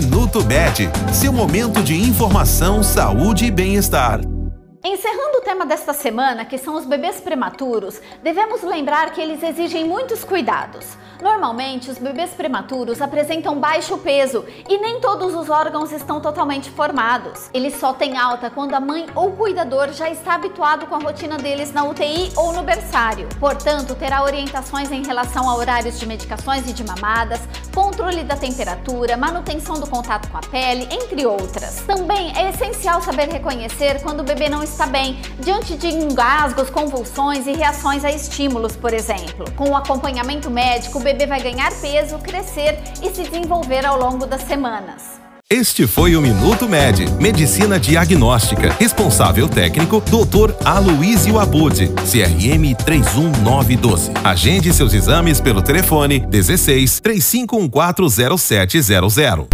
Minuto Med, seu momento de informação, saúde e bem-estar. Encerrando o tema desta semana, que são os bebês prematuros, devemos lembrar que eles exigem muitos cuidados. Normalmente, os bebês prematuros apresentam baixo peso e nem todos os órgãos estão totalmente formados. Eles só têm alta quando a mãe ou cuidador já está habituado com a rotina deles na UTI ou no berçário. Portanto, terá orientações em relação a horários de medicações e de mamadas, controle da temperatura, manutenção do contato com a pele, entre outras. Também é essencial saber reconhecer quando o bebê não está bem, diante de engasgos, convulsões e reações a estímulos, por exemplo. Com o acompanhamento médico, bebê vai ganhar peso, crescer e se desenvolver ao longo das semanas. Este foi o Minuto Med, Medicina Diagnóstica. Responsável técnico, Dr. Aloysio Abud, CRM 31912. Agende seus exames pelo telefone 16 35140700.